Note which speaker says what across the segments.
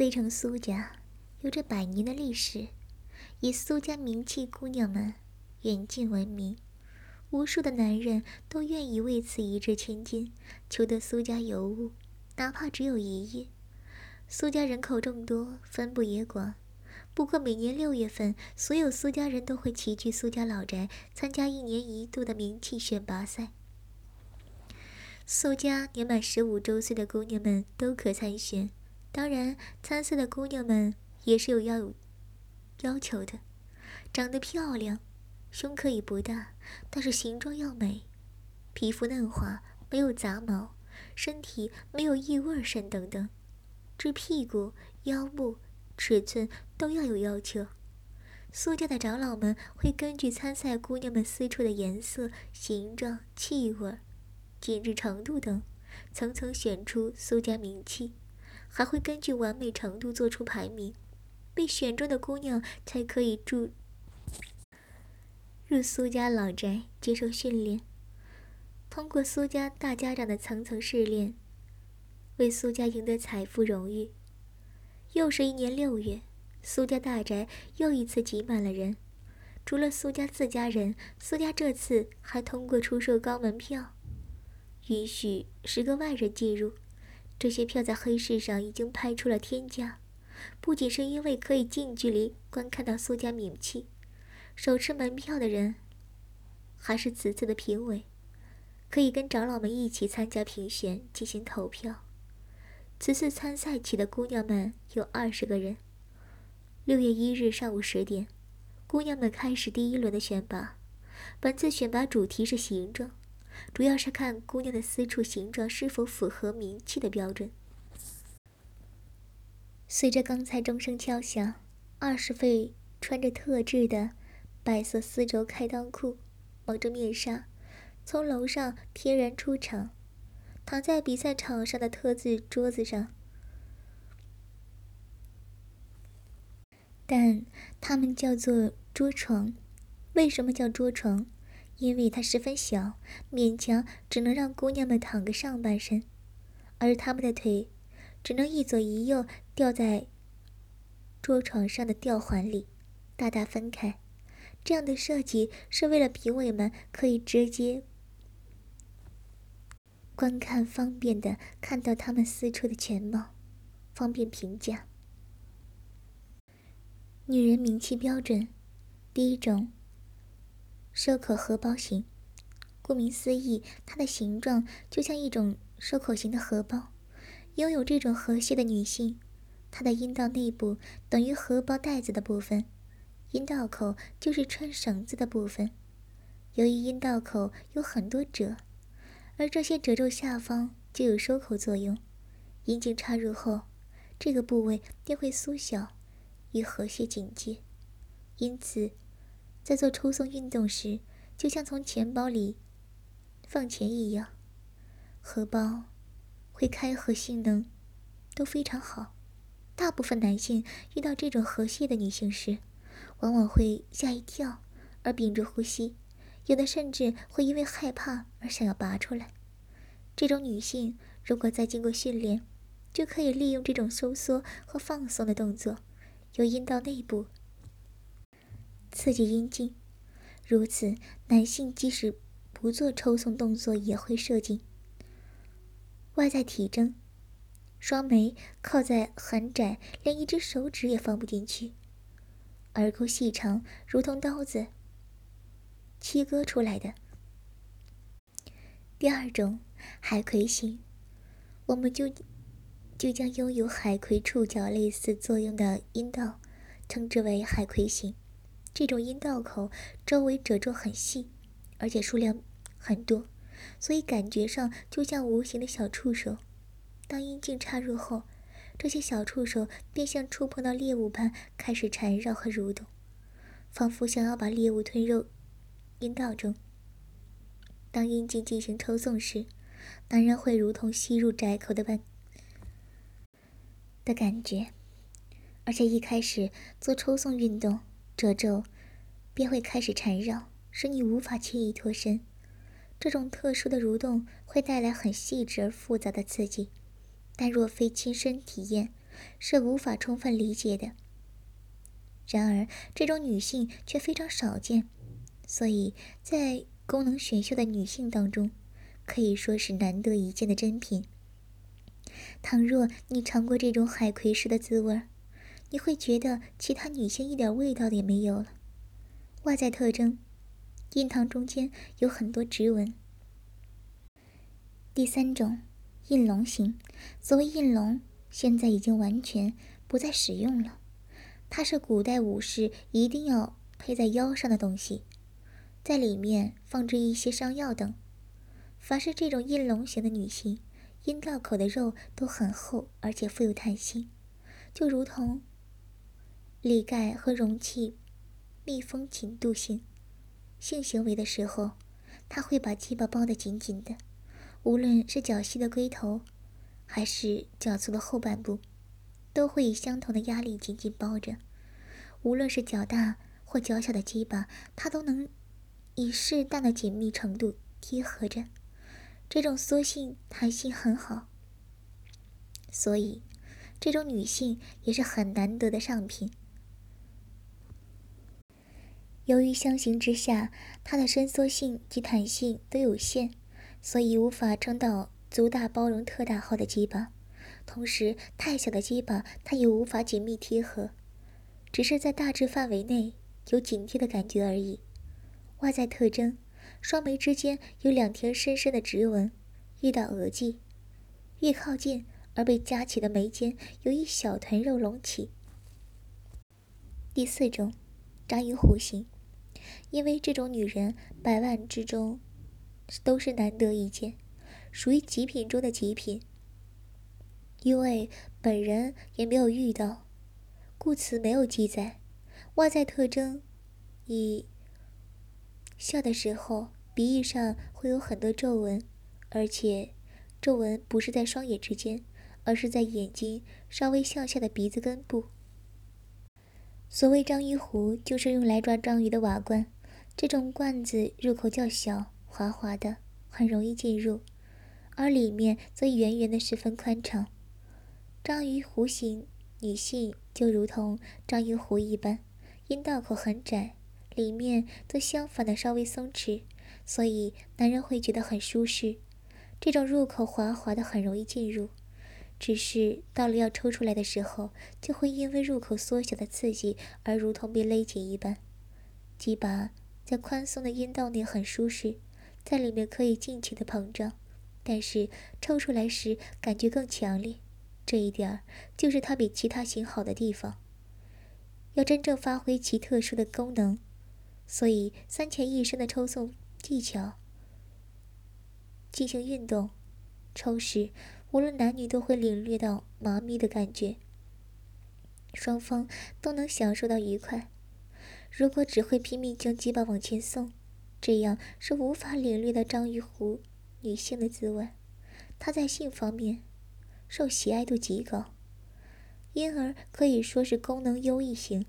Speaker 1: C 城苏家有着百年的历史，以苏家名气姑娘们远近闻名，无数的男人都愿意为此一掷千金，求得苏家尤物，哪怕只有一夜。苏家人口众多，分布也广。不过每年六月份，所有苏家人都会齐聚苏家老宅，参加一年一度的名气选拔赛。苏家年满十五周岁的姑娘们都可参选，当然，参赛的姑娘们也是有要有要求的，长得漂亮，胸可以不大，但是形状要美，皮肤嫩滑，没有杂毛，身体没有异味甚等等，至屁股、腰部。尺寸都要有要求，苏家的长老们会根据参赛姑娘们私处的颜色、形状、气味、紧致程度等，层层选出苏家名气，还会根据完美程度做出排名，被选中的姑娘才可以住入苏家老宅接受训练，通过苏家大家长的层层试炼，为苏家赢得财富荣誉。又是一年六月，苏家大宅又一次挤满了人。除了苏家自家人，苏家这次还通过出售高门票，允许十个外人进入。这些票在黑市上已经拍出了天价，不仅是因为可以近距离观看到苏家名气，手持门票的人还是此次的评委，可以跟长老们一起参加评选，进行投票。此次参赛起的姑娘们有二十个人。六月一日上午十点，姑娘们开始第一轮的选拔。本次选拔主题是形状，主要是看姑娘的私处形状是否符合名气的标准。随着刚才钟声敲响，二十位穿着特制的白色丝绸开裆裤、蒙着面纱，从楼上翩然出场。躺在比赛场上的特制桌子上，但他们叫做桌床。为什么叫桌床？因为它十分小，勉强只能让姑娘们躺个上半身，而他们的腿只能一左一右吊在桌床上的吊环里，大大分开。这样的设计是为了评委们可以直接。观看方便的看到他们私处的全貌，方便评价。女人名气标准，第一种，收口荷包型。顾名思义，它的形状就像一种收口型的荷包。拥有这种河蟹的女性，她的阴道内部等于荷包袋子的部分，阴道口就是穿绳子的部分。由于阴道口有很多褶。而这些褶皱下方就有收口作用，阴茎插入后，这个部位便会缩小，与河蟹紧接。因此，在做抽送运动时，就像从钱包里放钱一样。荷包会开合性能都非常好。大部分男性遇到这种河蟹的女性时，往往会吓一跳，而屏住呼吸。有的甚至会因为害怕而想要拔出来。这种女性如果再经过训练，就可以利用这种收缩和放松的动作，由阴道内部刺激阴茎。如此，男性即使不做抽送动作也会射精。外在体征：双眉靠在很窄，连一只手指也放不进去；耳沟细长，如同刀子。切割出来的。第二种海葵型，我们就就将拥有海葵触角类似作用的阴道称之为海葵型。这种阴道口周围褶皱很细，而且数量很多，所以感觉上就像无形的小触手。当阴茎插入后，这些小触手便像触碰到猎物般开始缠绕和蠕动，仿佛想要把猎物吞入。阴道中，当阴茎进行抽送时，男人会如同吸入窄口的般的感觉，而且一开始做抽送运动，褶皱便会开始缠绕，使你无法轻易脱身。这种特殊的蠕动会带来很细致而复杂的刺激，但若非亲身体验，是无法充分理解的。然而，这种女性却非常少见，所以在功能选秀的女性当中，可以说是难得一见的珍品。倘若你尝过这种海葵式的滋味儿，你会觉得其他女性一点味道也没有了。外在特征：印堂中间有很多直纹。第三种，印龙型。所谓印龙，现在已经完全不再使用了。它是古代武士一定要佩在腰上的东西，在里面放置一些伤药等。凡是这种印龙型的女性，阴道口的肉都很厚，而且富有弹性，就如同里盖和容器密封紧度性。性行为的时候，它会把鸡巴包得紧紧的。无论是较细的龟头，还是较粗的后半部，都会以相同的压力紧紧包着。无论是较大或较小的鸡巴，它都能以适当的紧密程度贴合着。这种缩性弹性很好，所以这种女性也是很难得的上品。由于相形之下，它的伸缩性及弹性都有限。所以无法撑到足大包容特大号的鸡巴，同时太小的鸡巴它也无法紧密贴合，只是在大致范围内有紧贴的感觉而已。外在特征：双眉之间有两条深深的直纹，遇到额际，越靠近而被夹起的眉间有一小团肉隆起。第四种，章鱼弧形，因为这种女人百万之中。都是难得一见，属于极品中的极品。因为本人也没有遇到，故此没有记载。外在特征：一笑的时候，鼻翼上会有很多皱纹，而且皱纹不是在双眼之间，而是在眼睛稍微向下的鼻子根部。所谓章鱼壶，就是用来抓章鱼的瓦罐，这种罐子入口较小。滑滑的，很容易进入，而里面则圆圆的，十分宽敞。章鱼弧形女性就如同章鱼壶一般，阴道口很窄，里面则相反的稍微松弛，所以男人会觉得很舒适。这种入口滑滑的，很容易进入，只是到了要抽出来的时候，就会因为入口缩小的刺激而如同被勒紧一般。鸡巴在宽松的阴道内很舒适。在里面可以尽情的膨胀，但是抽出来时感觉更强烈，这一点儿就是它比其他型好的地方。要真正发挥其特殊的功能，所以三前一身的抽送技巧进行运动，抽时无论男女都会领略到麻痹的感觉，双方都能享受到愉快。如果只会拼命将鸡巴往前送，这样是无法领略到章鱼湖女性的滋味，她在性方面受喜爱度极高，因而可以说是功能优异型，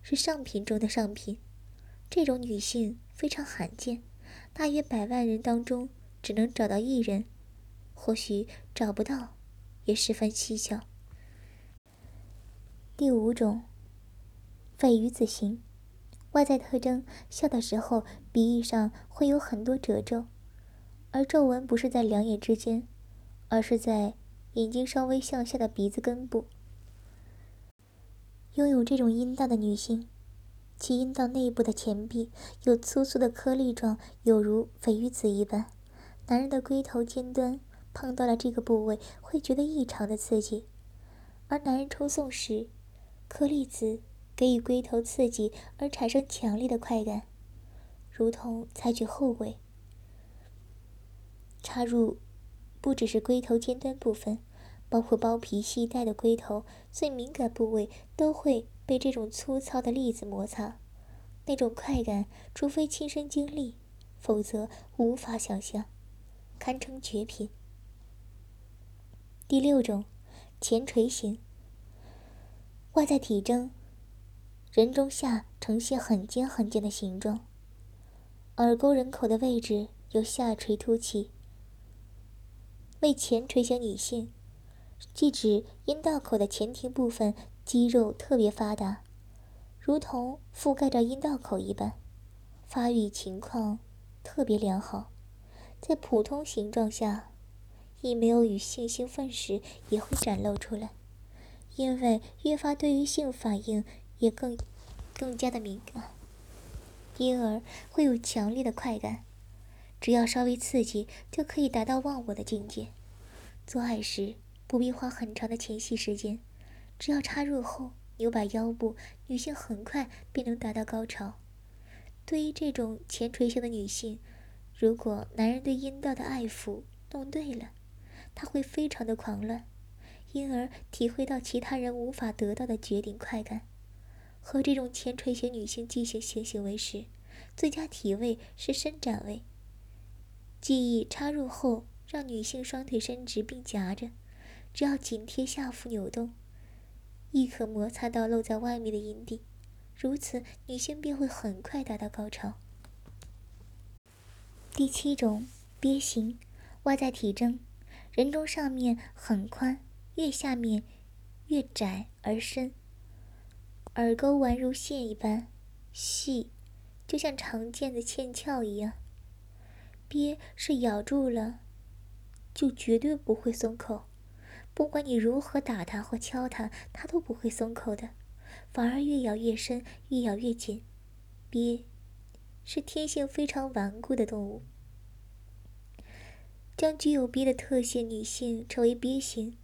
Speaker 1: 是上品中的上品。这种女性非常罕见，大约百万人当中只能找到一人，或许找不到，也十分蹊跷。第五种，肺鱼子型。外在特征：笑的时候，鼻翼上会有很多褶皱，而皱纹不是在两眼之间，而是在眼睛稍微向下的鼻子根部。拥有这种阴道的女性，其阴道内部的前壁有粗粗的颗粒状，有如鲱鱼子一般。男人的龟头尖端碰到了这个部位，会觉得异常的刺激，而男人抽送时，颗粒子。给予龟头刺激而产生强烈的快感，如同采取后尾插入，不只是龟头尖端部分，包括包皮系带的龟头最敏感部位都会被这种粗糙的粒子摩擦，那种快感，除非亲身经历，否则无法想象，堪称绝品。第六种，前垂型，外在体征。人中下呈现很尖很尖的形状，耳沟人口的位置有下垂凸起。为前垂型女性，即指阴道口的前庭部分肌肉特别发达，如同覆盖着阴道口一般，发育情况特别良好。在普通形状下，亦没有与性兴奋时也会展露出来，因为越发对于性反应也更更加的敏感，因而会有强烈的快感。只要稍微刺激，就可以达到忘我的境界。做爱时不必花很长的前戏时间，只要插入后扭把腰部，女性很快便能达到高潮。对于这种前垂型的女性，如果男人对阴道的爱抚弄对了，她会非常的狂乱，因而体会到其他人无法得到的绝顶快感。和这种前垂型女性进行性行为时，最佳体位是伸展位。记忆插入后，让女性双腿伸直并夹着，只要紧贴下腹扭动，亦可摩擦到露在外面的阴蒂，如此女性便会很快达到高潮。第七种鳖形，外在体征，人中上面很宽，越下面越窄而深，耳沟宛如线一般细，就像常见的嵌鞘一样。鳖是咬住了，就绝对不会松口，不管你如何打它或敲它，它都不会松口的，反而越咬越深，越咬越紧。鳖是天性非常顽固的动物，将具有鳖的特性女性称为鳖型，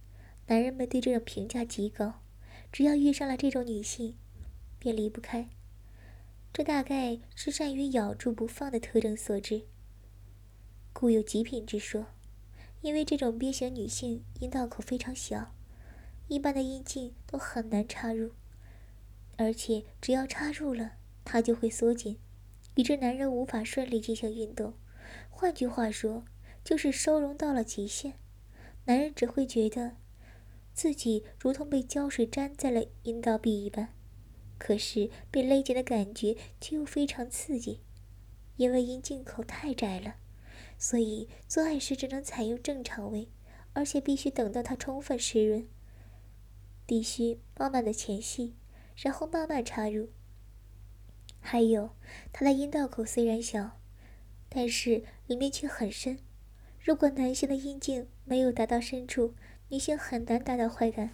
Speaker 1: 男人们对这种评价极高，只要遇上了这种女性，便离不开。这大概是善于咬住不放的特征所致。故有极品之说，因为这种鳖型女性阴道口非常小，一般的阴茎都很难插入，而且只要插入了，它就会缩紧，以致男人无法顺利进行运动。换句话说，就是收容到了极限，男人只会觉得自己如同被胶水粘在了阴道壁一般，可是被勒紧的感觉却又非常刺激，因为阴茎口太窄了。所以做爱时只能采用正常位，而且必须等到它充分湿润。必须慢慢的前戏，然后慢慢插入。还有，它的阴道口虽然小，但是里面却很深。如果男性的阴茎没有达到深处，女性很难达到快感。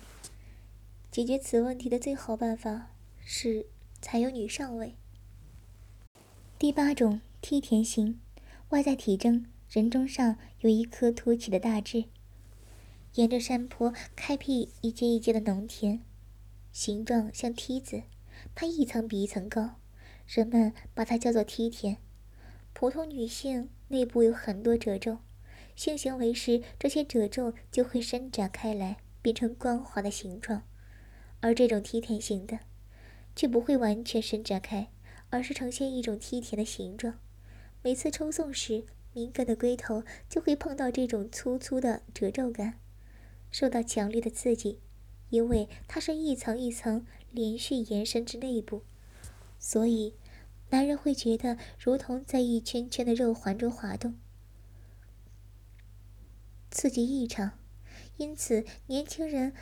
Speaker 1: 解决此问题的最好办法是采用女上位。第八种梯田型，外在体征。人中上有一颗凸起的大痣，沿着山坡开辟一阶一阶的农田，形状像梯子，它一层比一层高，人们把它叫做梯田。普通女性内部有很多褶皱，性行为时这些褶皱就会伸展开来，变成光滑的形状，而这种梯田型的，却不会完全伸展开，而是呈现一种梯田的形状。每次抽送时，敏感的龟头就会碰到这种粗粗的褶皱感，受到强烈的刺激，因为它是一层一层连续延伸至内部，所以男人会觉得如同在一圈圈的肉环中滑动，刺激异常。因此，年轻人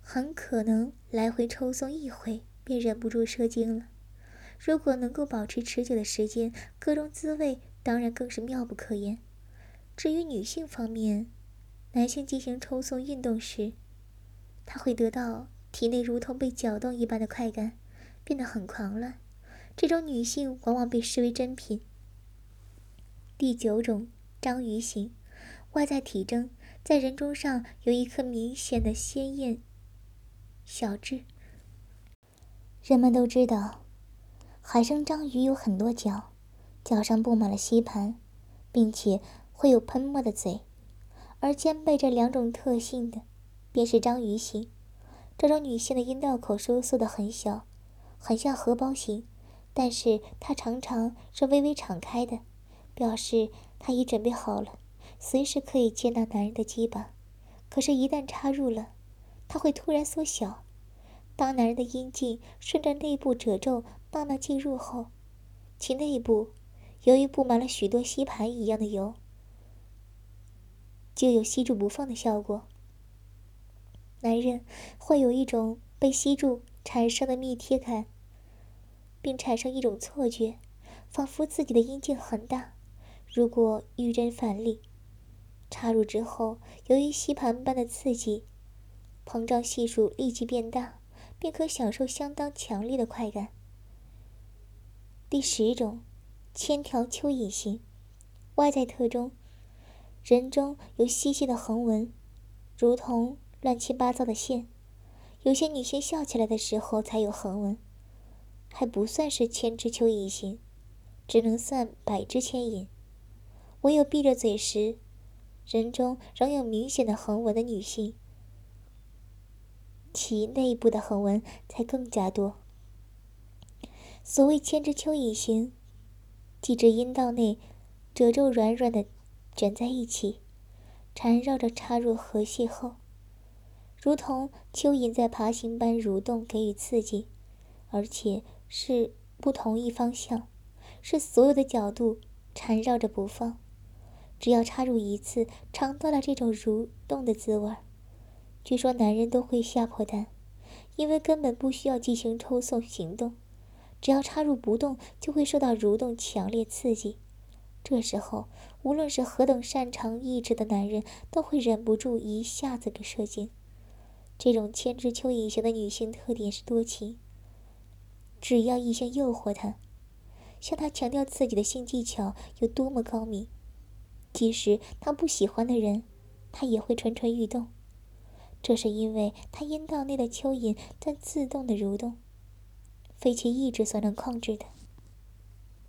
Speaker 1: 很可能来回抽送一回便忍不住射精了。如果能够保持持久的时间，各种滋味。当然更是妙不可言。至于女性方面，男性进行抽送运动时，他会得到体内如同被搅动一般的快感，变得很狂乱。这种女性往往被视为珍品。第九种章鱼型，外在体征在人中上有一颗明显的鲜艳小痣。人们都知道，海生章鱼有很多脚。脚上布满了吸盘，并且会有喷墨的嘴，而兼备这两种特性的，便是章鱼型。这种女性的阴道口收缩的很小，很像荷包型，但是它常常是微微敞开的，表示她已准备好了，随时可以接纳男人的鸡巴。可是，一旦插入了，它会突然缩小。当男人的阴茎顺着内部褶皱慢慢进入后，其内部。由于布满了许多吸盘一样的油，就有吸住不放的效果。男人会有一种被吸住产生的密贴感，并产生一种错觉，仿佛自己的阴茎很大。如果遇人反力，插入之后，由于吸盘般的刺激，膨胀系数立即变大，便可享受相当强烈的快感。第十种，千条蚯蚓型，外在特征：人中有细细的横纹，如同乱七八糟的线。有些女性笑起来的时候才有横纹，还不算是千只蚯蚓型，只能算百只牵引。唯有闭着嘴时，人中仍有明显的横纹的女性，其内部的横纹才更加多。所谓牵制蚯蚓型，即指阴道内褶皱软软的卷在一起，缠绕着插入核隙后，如同蚯蚓在爬行般蠕动，给予刺激，而且是不同一方向，是所有的角度缠绕着不放。只要插入一次，尝到了这种蠕动的滋味据说男人都会吓破胆，因为根本不需要进行抽送行动，只要插入不动，就会受到蠕动强烈刺激。这时候，无论是何等擅长意志的男人，都会忍不住一下子给射精。这种牵制蚯蚓型的女性特点是多情，只要异性诱惑她，向她强调自己的性技巧有多么高明。即使他不喜欢的人，他也会蠢蠢欲动。这是因为他阴道内的蚯蚓在自动的蠕动，非其意志所能控制的。